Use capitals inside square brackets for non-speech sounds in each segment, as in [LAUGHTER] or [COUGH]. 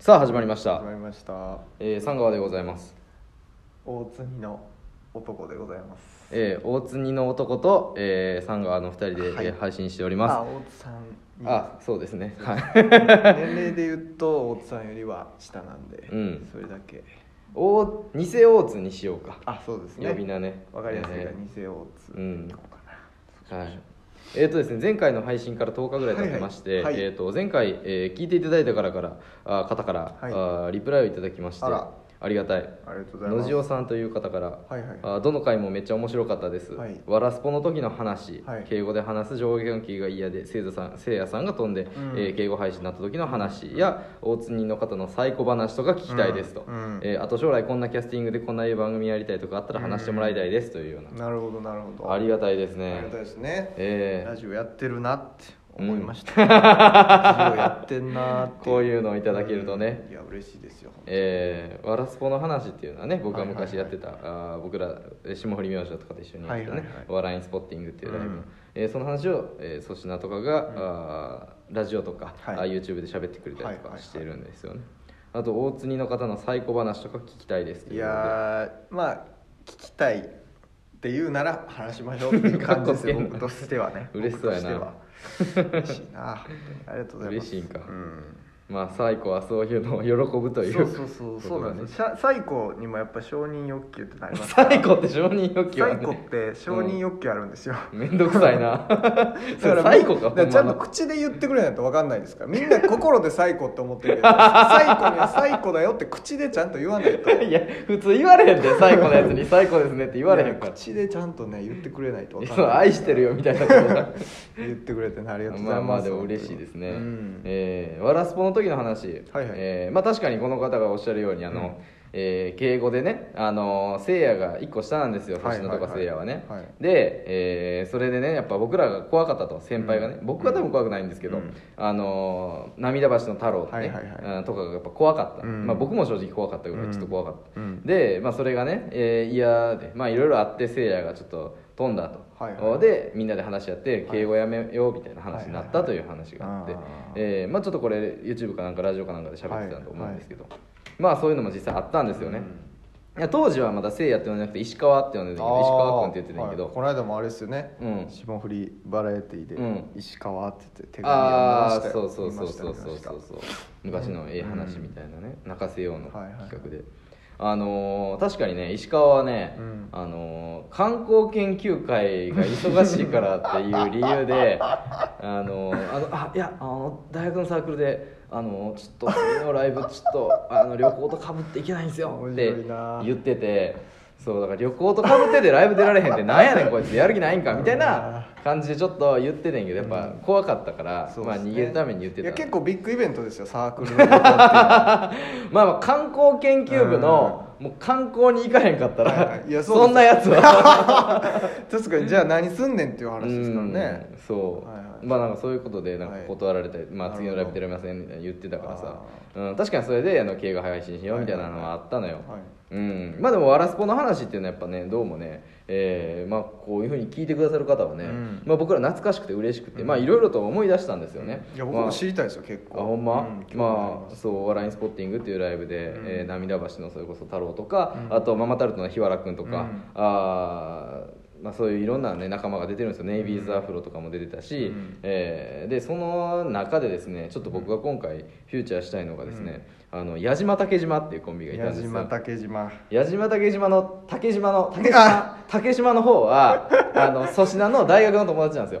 さあ始まりました。始、まりました。えー、三川でございます、大津にの男でございます。えー、大津にの男と、えー、三川の二人で、はい。えー配信しておりあま大津さんすあそうですね。はい。年齢で言うと大津さんよりは下なんで、うん。それだけ。大偽大津にしようか。あそうですね。呼び名ね。わかりやすいからえ偽大津うん。うかな。ーはいえーとですね、前回の配信から10日ぐらい経ってまして、はいはいはい。えー、と前回、えー聞いていただいたからからあ方から、はい。あーリプライをいただきましてありがたい。ありがとうございます。野次さんという方から、はいはい。あどの回もめっちゃ面白かったです、はい。わらスポの時の話、はい。敬語で話す上下関係が嫌でせいざさんせいやさんが飛んで、ん。えー敬語配信になった時の話や大津人の方の最高話とか聞きたいですと、うん。うん。えーあと将来こんなキャスティングでこんな番組やりたいとかあったら話してもらいたいですというような、なるほどなるほど。ありがたいですあねりがたいですね、えー。ラジオやってるなって思いました、ラジオやってんなってこういうのをいただけるとね。うんいや嬉しいですよえー、わらスポの話っていうのはね僕が昔やはいはいってた、あー僕らえー霜降り明星とかと一緒にやってたね、はいはいはい。お笑いンスポッティングっていうライブの、うん。えーその話を、えー粗品とかが、あーラジオとか、はい。YouTube で喋ってくれたりとはいはいはい。かしてるんですよね、あと大津にの方の最高話とか聞きたいですっていやーまあ聞きたいって言うなら話しましょうっていう感じです僕としてはね。嬉しそうやな嬉しいな。本当にありがとうございます。嬉しいんか。うんまあ最高はそういうのを喜ぶというそうそうそうそうなんサイコにもやっぱ承認欲求ってなります。最高って承認欲求は、サイコっね、て承認欲求あるんですよ、めんどくさいな。[LAUGHS] それだから最高かだからちゃんと口で言ってくれないと分かんないですから。みんな心でサイコって思ってるけど。[LAUGHS] サイコにはサイコだよって口でちゃんと言わないと。のいや普通言われへんで最高のやつに最高ですねって言われへんから。口でちゃんとね言ってくれないと分かんそうない愛してるよみたいなことが。[LAUGHS] 言ってくれてねありがとうございます。まあまあでも嬉しいですね、うん。えーわらスポの時の話、はいはい。えーまあ、確かにこの方がおっしゃるようにあの、うん。えー敬語でねあのせいやが1個下なんですよはい星野とかせいやはね、はい。で、えーそれでねやっぱ僕らが怖かったと先輩がね、うん僕は多分怖くないんですけど、うん。あの涙橋の太郎ってね、はいはいはい。うんとかがやっぱ怖かった、うん。まあ、僕も正直怖かったぐらいちょっと怖かった、うん。で、まあ、それがね、えー嫌でまあいろいろあってせいやがちょっと飛んだと、はいはい。でみんなで話し合ってはい。敬語やめようみたいな話になったという話があって、はいはいはい。えーまあ、ちょっとこれ YouTube かなんかラジオかなんかで喋ってたと思うんですけど、まあそういうのも実際あったんですよね、いや当時はまだせいやって呼んでなくて石川って呼んでたけど石川君って言ってたんやけど、はい。この間もあれですよね、うん。霜降りバラエティで、うん。石川って言って手紙ああ読みましたよそうそうそうそうそうそう。そう昔のええ話みたいなね、泣かせようのはいはい。企画で、あのー確かにね石川はね、うん。あのー観光研究会が忙しいからっていう理由で [LAUGHS] あのーあのあいやあの大学のサークルであのーちょっと次のライブちょっとあの旅行とかぶっていけないんですよって言っててそうだから旅行とかぶっててライブ出られへんってなんやねんこいつやる気ないんかみたいな感じでちょっと言っててんけどやっぱ怖かったから、うですね。逃げるために言ってたいや結構ビッグイベントですよサークルの [LAUGHS] まあまあ観光研究部の、もう観光に行かへんかったら、はいはい。いやそんなやつは。[LAUGHS] 確かにじゃあ何すんねんっていう話ですからね。うんそう、はいはい。まあなんかそういうことでなんかはい。断られたり、まあ、次のライブ出れませんみたいな言ってたからさ。あ、うん、確かにそれであの敬語配信しようみたいなのはあったのよ、はいうん、まあでも「わらスポ」の話っていうのはやっぱねどうもね、えーまあ、こういうふうに聞いてくださる方はね、うん。まあ、僕ら懐かしくて嬉しくて、まあいろいろと思い出したんですよね、いや僕まあも知りたいですよ結構。あほんま、まあす。そう「笑いンスポッティング」っていうライブで、うん。えー涙橋のそれこそ太郎とか、うん。あとママタルトの日原君とか、うん。あーまあ、そういういろんな、ね、仲間が出てるんですよ。ネイビーズアフロとかも出てたし、うん。えーでその中でですねちょっと僕が今回フューチャーしたいのがですね、あの矢島竹島っていうコンビがいたんですよ。矢島竹島。矢島竹島の竹島の竹島竹島の方は [LAUGHS] あの粗品の大学の友達なんですよ。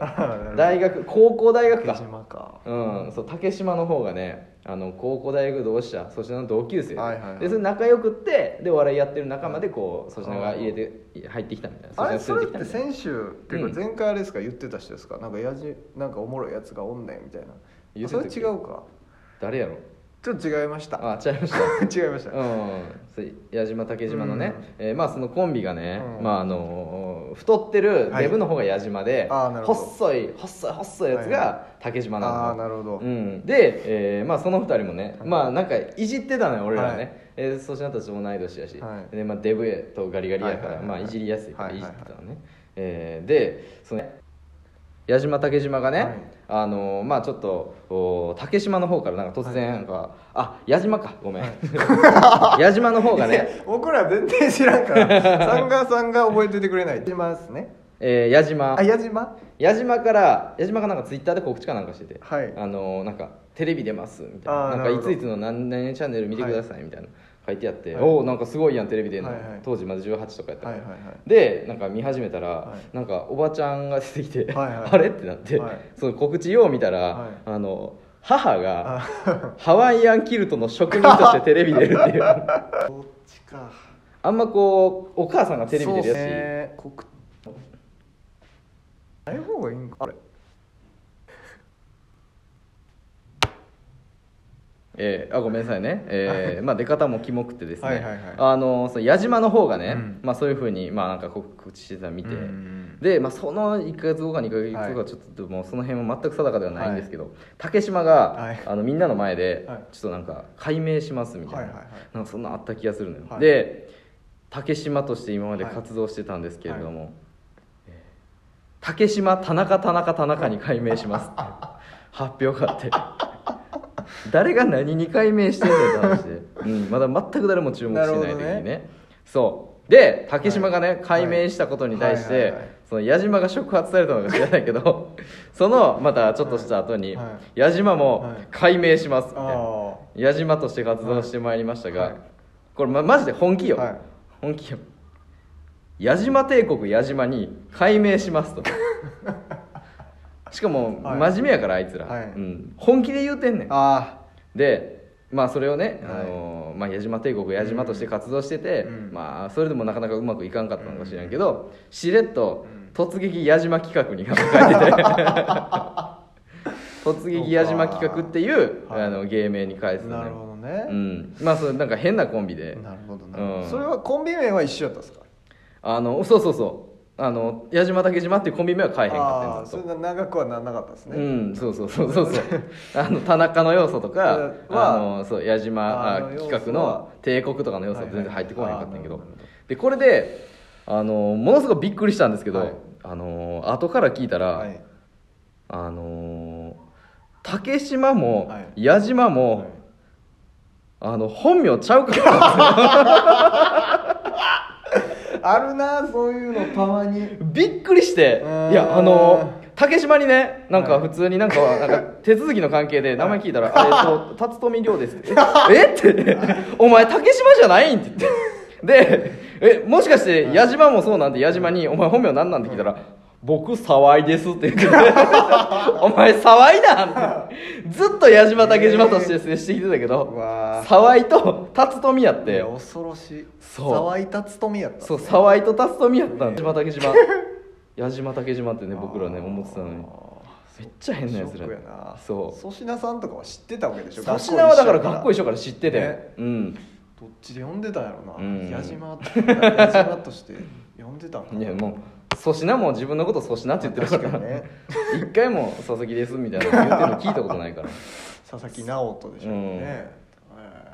大学高校大学竹か島か。うん、そう竹島の方がねあの高校大学同志社粗品の同級生。で,、はいはいはい。でそれ仲良くってでお笑いやってる仲間でこう粗品が入れて入ってきたみたいな。あれそれって先週っていうか前回あれですか？言ってた人ですか？なんかやじなんかおもろいやつがおんねんみたいな。それ違うか。誰やろ？ちょっと違いました。あ違いました。[LAUGHS] 違いました。うん。そう矢島竹島のね、うん。えーまあそのコンビがね、うん。まああの太ってるはい。デブの方が矢島で、あーなるほど。細い細い細いやつはいが竹島なの。よ、ああなるほど、うん、で、えーまあ、その二人もね、はい。まあなんかいじってたのよ俺らね、はい。えー、粗品たちも同い年やし、はい。でまあ、デブとガリガリやから、はいはいはいまあ、いじりやすいからはいいはいじってたのね、えーでその矢島竹島がね、はい。あのまあちょっとお竹島の方からなんか突然なんか、あ矢島か。ごめん、[LAUGHS] 矢島の方がね、[LAUGHS] 僕ら全然知らんからサンガーさんが覚えててくれないしますね。えー矢島。あ矢島？矢島から矢島がなんかツイッターで告知かなんかしてて、はい。あのなんかテレビ出ますみたいな。なんかいついつの何々チャンネル見てくださいみたいな書いてあって、はい。おおなんかすごいやんテレビ出んの、はいはい。当時まだ18とかやったから、はいはいはい。でなんか見始めたら、はい。なんかおばちゃんが出てきて、はいはい。[LAUGHS] あれってなって、はい。その告知よう見たら、はい。あの母があ。[LAUGHS] [LAUGHS] ハワイアンキルトの職人としてテレビ出るっていう。どっちか。あんまこうお母さんがテレビ出るやつ。そうね。告ない方がいいんか。あれ？えーあごめんなさいね、えーまあ出方もキモくてですね、はいはいはい。あのそう矢島の方がね、うん。まあ、そういうふうに、まあ、なんか告知してたの見て、うんで、まあ、その1か月後か2か月後かちょっともうその辺は全く定かではないんですけど、竹島が、はい。あのみんなの前ではい。ちょっとなんか解明しますみたいな,、はいはいはい。なんかそんなあった気がするのよ、はい。で竹島として今まで活動してたんですけれども、えー竹島田中田中田中に改名しますって。[LAUGHS] 発表があって誰が何に改名してんね [LAUGHS] んって話で、うん、まだ全く誰も注目してない時にね。ねそう。で竹島がね、改名したことに対して、はいはいはいその矢島が触発されたのか知らないけど [LAUGHS] そのまたちょっとした後に、はい。矢島もはい。改名しますみたい矢島として活動してまいりましたが、はい。これ、ま、マジで本気よ、はい。本気よ。矢島帝国矢島に改名しますと [LAUGHS] しかもはい。真面目やからあいつら、はい。うん、本気で言うてんねん。あでまあそれをね、はい。あのまあ、矢島帝国矢島として活動してて、うん。まあそれでもなかなかうまくいかんかったのかしらんけど、しれっと突撃矢島企画に書いてて。[LAUGHS] 突撃矢島企画っていう、はい。あの芸名に返すあなるほどね、うん、まあそれなんか変なコンビで。なるほどな。るほど、うん。それはコンビ名は一緒やったんですか？あのそうそうそうあの矢島竹島っていうコンビ名は変えへんかったんそれが長くはならなかったですね、うんそうそうそうそうそう。[LAUGHS] あの田中の要素とか [LAUGHS] はあのそう矢島あ企画の帝国とかの要素は全然入ってこないかったんやけどはいはいでこれであのものすごいびっくりしたんですけど、はい。あの後から聞いたら、はい。あの竹島も、はい。矢島も、はい。あの本名ちゃうかった [LAUGHS] あるなそういうのたまに。びっくりしていやあの竹島にねなんかはい。普通になんかなんか手続きの関係で名前聞いたら「えっと辰富亮です」って「え？え？って「[LAUGHS] お前竹島じゃない？ん?」って言って。で「えもしかして矢島もそうなんで矢島に「お前本名なんなん?」って聞いたら「僕沢井です」って言って。[LAUGHS] お前沢井なん?」って。ずっと矢島竹島として接してきてたけうどわー。沢井と辰富やって。恐ろしい。そう。沢井達富やったそう沢井と辰富やったん。矢島竹島。矢島竹島ってね僕らね思ってたのに。めっちゃ変なやつらそう。粗品さんとかは知ってたわけでしょ？粗品はだから学校一緒緒から知ってて、ね。うん。どっちで呼んでたんやろな、うん。矢島矢島として呼んでたんかいやもう粗品も自分のこと粗品って言ってるから。ね。一回も佐々木ですみたいなの言ってるの聞いたことないから。[LAUGHS] 佐々木直人でしょうね、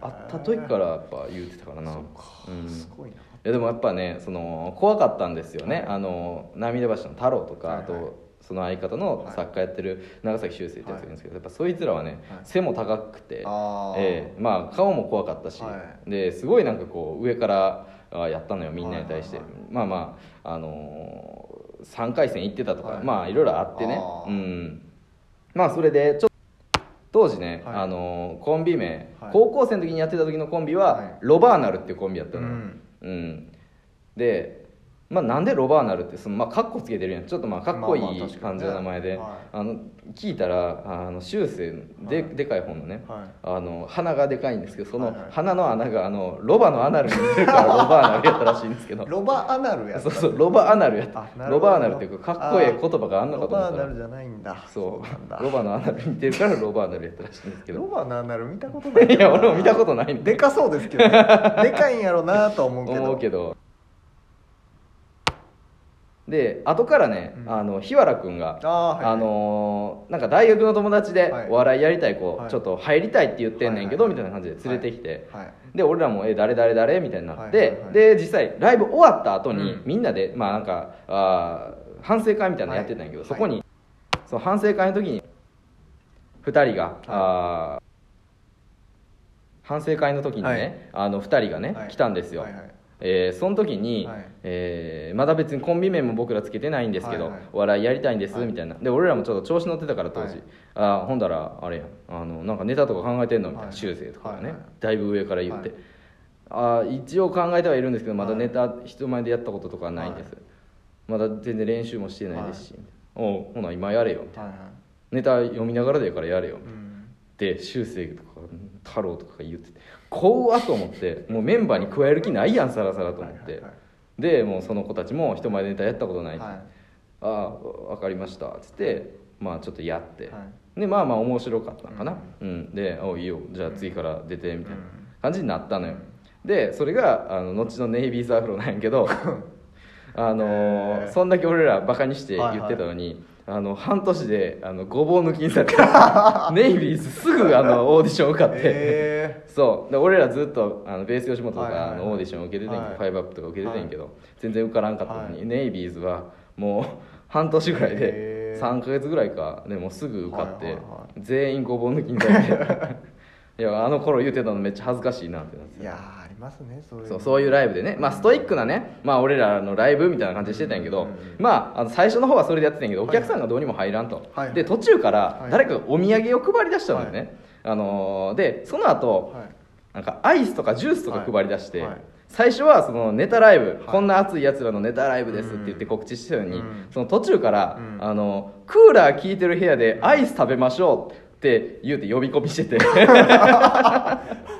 会った時からやっぱ言ってたからな。そうか、うん。すごいな。いやでもやっぱねその怖かったんですよね、はい。あの涙橋の太郎とか、はいはい。あとその相方の作家やってる長崎修正ってやつがいるんですけど、やっぱそいつらはね、はい。背も高くて、あー。ええ。まあ顔も怖かったし、はですごいなんかこう上からあやったのよみんなに対して、はいはいはい。まあまああのー、3回戦行ってたとか、はい。まあいろいろあってね。うん。まあそれでちょっと当時ね、はい。あのーコンビ名、はい。高校生の時にやってた時のコンビは、はい。ロバーナルっていうコンビやったのよ、うん。うん、で、まあ、なんでロバーナルってその、まあ、カッコつけてるやん。ちょっとまあかっこいい感じの名前で、はい。あの聞いたらあの修正で,、はい。でかい本のね、はい。あの鼻がでかいんですけどその鼻の穴があのロバのアナルに似てるから [LAUGHS] ロバーナルやったらしいんですけど。ロバアナルやったそうそうロバアナルやった。ロバーナルっていうかかっこいい言葉があんのかロと思ったらバアナルじゃないんだ。そう。ロバのアナルに似てるからロバーナルやったらしいんですけロどバのアナル見たことないいや俺も見たことないんで。でかそうですけどね。でかいんやろなとは思うけど。思うけどで後からね、うん。あの日原君があーはいのーなんか大学の友達ではい。お笑いやりたい子、はい。ちょっと入りたいって言ってんねんけど、はいはいみたいな感じで連れてきて、はい。で俺らも「え誰誰誰?」みたいになって、はいはいはい。で実際ライブ終わった後に、うん。みんなでまあなんかあー反省会みたいなのやってたんやけど、はい。そこにその反省会の時に2人が、あー反省会の時にね、はい。あの2人がね、はい。来たんですよ、はいはいえーその時に、はい。えーまだ別にコンビ名も僕らつけてないんですけど、はいはい。お笑いやりたいんです、はい。みたいな。で俺らもちょっと調子乗ってたから当時、はい。あーほんだらあれやん。あのなんかネタとか考えてんのみたいな、はい。修正とかがね、はいはい。だいぶ上から言って、はい。あー一応考えてはいるんですけどまだはいネタ人前でやったこととかはないんです、はい。まだ全然練習もしてないですし、おうほな今やれよみたいな。ネタ読みながらでいいからやれようん。って修正とか太郎とかが言ってて怖っと思ってもうメンバーに加える気ないやんさらさらと思って、はいはいでもうその子たちも人前でネタやったことない、はい。ああ分かりましたっつってまあちょっとやって、はい。でまあまあ面白かったのかな、うん。で「おいいよ。じゃあ次から出て」みたいな感じになったのよ、でそれがあの後のネイビーズアフロなんやけど [LAUGHS] あのーそんだけ俺らバカにして言ってたのに、あの半年であのごぼう抜きにされて [LAUGHS] ネイビーズすぐあのオーディション受かって、えそう。で俺らずっとあのベース吉本とか、のオーディション受けててんけど、はい。ファイブアップとか受けててんけど、全然受からんかったのに、はい。ネイビーズはもう半年ぐらいでへー。3か月ぐらいかでもうすぐ受かって、はいはいは全員ごぼう抜きにされていやあの頃言ってたのめっちゃ恥ずかしいなってなって。ーいやーありますねそういうそうそういうライブでね、まあ、ストイックなね、まあ、俺らのライブみたいな感じでしてたんやけど、うんうんまあ、あの最初の方はそれでやってたんやけどお客さんがどうにも入らんと、はいで途中からはい。誰かがお土産を配り出したのよね、あのーでその後、はい。なんかアイスとかジュースとか配り出して、はい。はい最初はそのネタライブ、こんな熱いやつらのネタライブですって言ってうん告知してたのに、うん。その途中から、うんあのクーラー効いてる部屋でアイス食べましょうって言うて呼び込みしてて。[LAUGHS]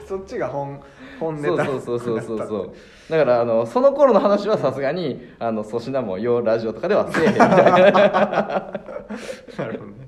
そっちが本本ネタそうそうそうそうそうそう。だからあのその頃の話はさすがにあの粗品も「よラジオ」とかではせえへんみたいな。[LAUGHS] なるほどね